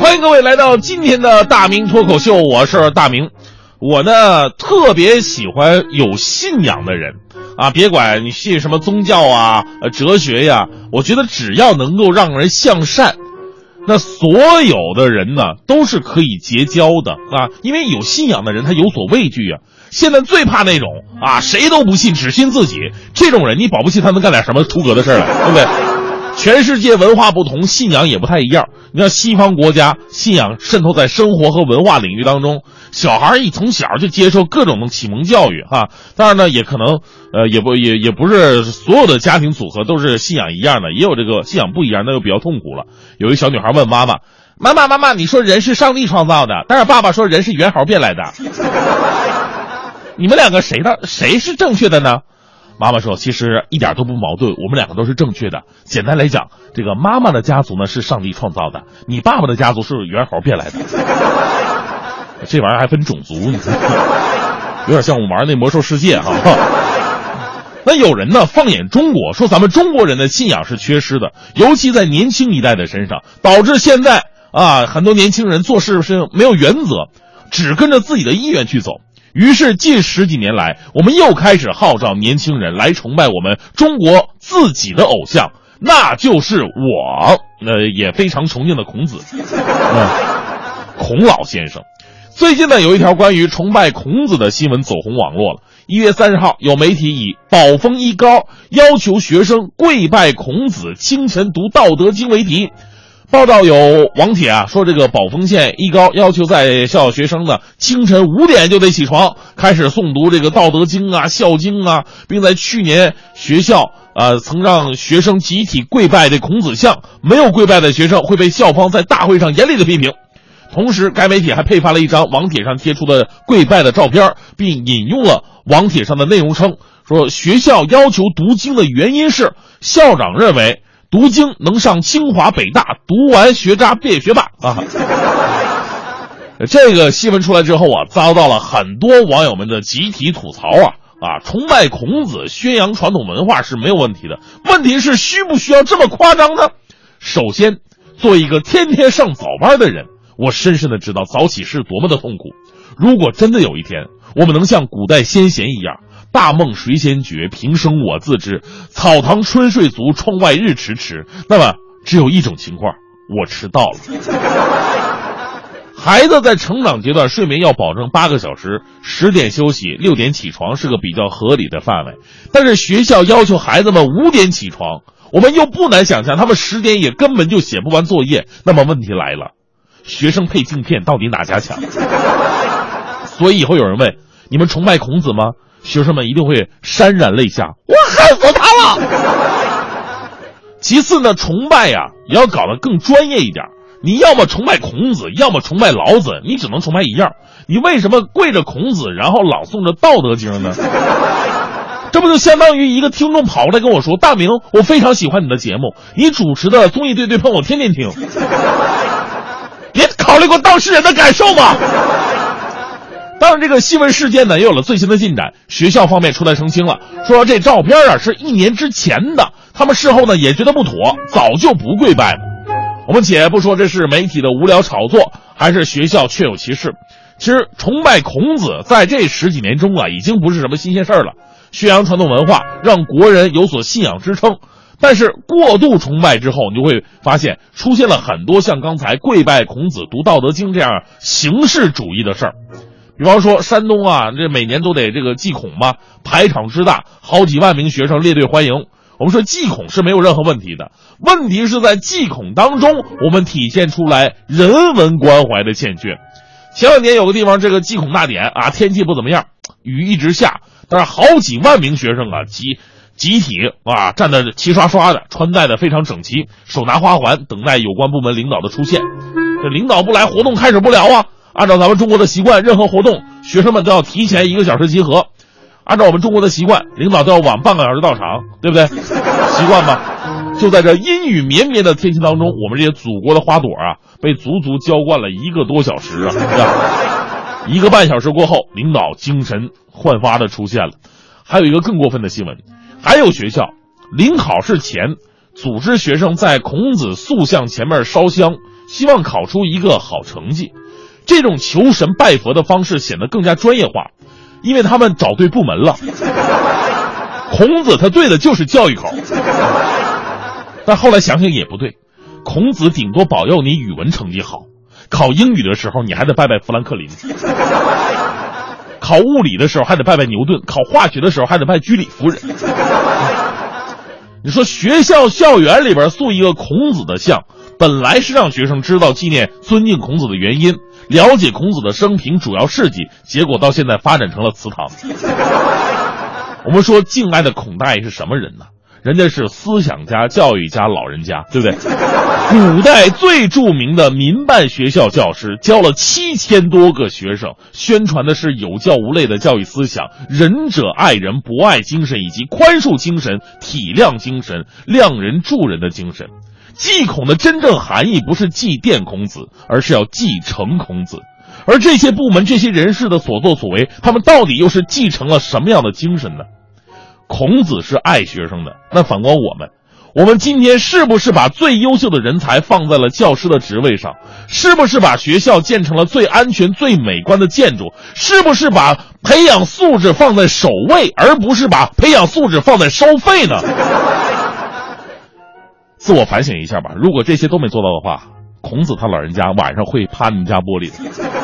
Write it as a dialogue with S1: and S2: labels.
S1: 欢迎各位来到今天的大明脱口秀，我是大明。我呢特别喜欢有信仰的人啊，别管你信什么宗教啊、哲学呀，我觉得只要能够让人向善，那所有的人呢都是可以结交的啊，因为有信仰的人他有所畏惧啊。现在最怕那种啊谁都不信只信自己这种人，你保不齐他能干点什么出格的事儿来，对不对？全世界文化不同，信仰也不太一样。你看西方国家，信仰渗透在生活和文化领域当中，小孩一从小就接受各种的启蒙教育哈。当然呢，也可能呃，也不也也不是所有的家庭组合都是信仰一样的，也有这个信仰不一样，那就比较痛苦了。有一小女孩问妈妈：“妈妈妈妈，你说人是上帝创造的，但是爸爸说人是猿猴变来的，你们两个谁的谁是正确的呢？”妈妈说：“其实一点都不矛盾，我们两个都是正确的。简单来讲，这个妈妈的家族呢是上帝创造的，你爸爸的家族是猿猴变来的。这玩意儿还分种族，你看，有点像我们玩那魔兽世界哈、那有人呢放眼中国，说咱们中国人的信仰是缺失的，尤其在年轻一代的身上，导致现在啊很多年轻人做事是没有原则，只跟着自己的意愿去走。”于是，近十几年来，我们又开始号召年轻人来崇拜我们中国自己的偶像，那就是我，呃，也非常崇敬的孔子，嗯，孔老先生。最近呢，有一条关于崇拜孔子的新闻走红网络了。一月三十号，有媒体以“宝丰一高要求学生跪拜孔子，清晨读《道德经》”为题。报道有网帖啊，说这个宝丰县一高要求在校学生呢清晨五点就得起床，开始诵读这个《道德经》啊、《孝经》啊，并在去年学校啊、曾让学生集体跪拜这孔子像，没有跪拜的学生会被校方在大会上严厉的批评。同时，该媒体还配发了一张网帖上贴出的跪拜的照片，并引用了网帖上的内容称，说学校要求读经的原因是校长认为。读经能上清华北大，读完学渣变学霸啊！这个新闻出来之后啊，遭到了很多网友们的集体吐槽啊啊！崇拜孔子、宣扬传统文化是没有问题的，问题是需不需要这么夸张呢？首先，作为一个天天上早班的人，我深深的知道早起是多么的痛苦。如果真的有一天，我们能像古代先贤一样，大梦谁先觉，平生我自知。草堂春睡足，窗外日迟迟。那么，只有一种情况，我迟到了。孩子在成长阶段，睡眠要保证八个小时，十点休息，六点起床是个比较合理的范围。但是学校要求孩子们五点起床，我们又不难想象，他们十点也根本就写不完作业。那么问题来了，学生配镜片到底哪家强？所以以后有人问你们崇拜孔子吗？学生们一定会潸然泪下，我恨死他了。其次呢，崇拜呀、啊、也要搞得更专业一点。你要么崇拜孔子，要么崇拜老子，你只能崇拜一样。你为什么跪着孔子，然后朗诵着《道德经》呢？这不就相当于一个听众跑过来跟我说：“大明，我非常喜欢你的节目，你主持的综艺对对碰我天天听。”你考虑过当事人的感受吗？当然，这个新闻事件呢也有了最新的进展。学校方面出来澄清了，说这照片啊是一年之前的，他们事后呢也觉得不妥，早就不跪拜了。我们且不说这是媒体的无聊炒作，还是学校确有其事。其实崇拜孔子在这十几年中啊，已经不是什么新鲜事儿了。宣扬传统文化，让国人有所信仰支撑。但是过度崇拜之后，你就会发现出现了很多像刚才跪拜孔子、读《道德经》这样形式主义的事儿。比方说，山东啊，这每年都得这个祭孔嘛，排场之大，好几万名学生列队欢迎。我们说祭孔是没有任何问题的，问题是在祭孔当中，我们体现出来人文关怀的欠缺。前两年有个地方这个祭孔大典啊，天气不怎么样，雨一直下，但是好几万名学生啊集集体啊站得齐刷刷的，穿戴的非常整齐，手拿花环，等待有关部门领导的出现。这领导不来，活动开始不了啊！按照咱们中国的习惯，任何活动学生们都要提前一个小时集合。按照我们中国的习惯，领导都要晚半个小时到场，对不对？习惯吧。就在这阴雨绵绵的天气当中，我们这些祖国的花朵啊，被足足浇灌了一个多小时啊！一个半小时过后，领导精神焕发的出现了。还有一个更过分的新闻，还有学校临考试前组织学生在孔子塑像前面烧香，希望考出一个好成绩。这种求神拜佛的方式显得更加专业化，因为他们找对部门了。孔子他对的就是教育口，但后来想想也不对，孔子顶多保佑你语文成绩好，考英语的时候你还得拜拜富兰克林，考物理的时候还得拜拜牛顿，考化学的时候还得拜居里夫人。你说学校校园里边塑一个孔子的像，本来是让学生知道纪念、尊敬孔子的原因。了解孔子的生平主要事迹，结果到现在发展成了祠堂。我们说敬爱的孔大爷是什么人呢？人家是思想家、教育家、老人家，对不对？古代最著名的民办学校教师，教了七千多个学生，宣传的是有教无类的教育思想，仁者爱人、博爱精神以及宽恕精神、体谅精神、谅人助人的精神。祭孔的真正含义不是祭奠孔子，而是要继承孔子。而这些部门、这些人士的所作所为，他们到底又是继承了什么样的精神呢？孔子是爱学生的，那反观我们，我们今天是不是把最优秀的人才放在了教师的职位上？是不是把学校建成了最安全、最美观的建筑？是不是把培养素质放在首位，而不是把培养素质放在收费呢？自我反省一下吧，如果这些都没做到的话，孔子他老人家晚上会趴你们家玻璃的。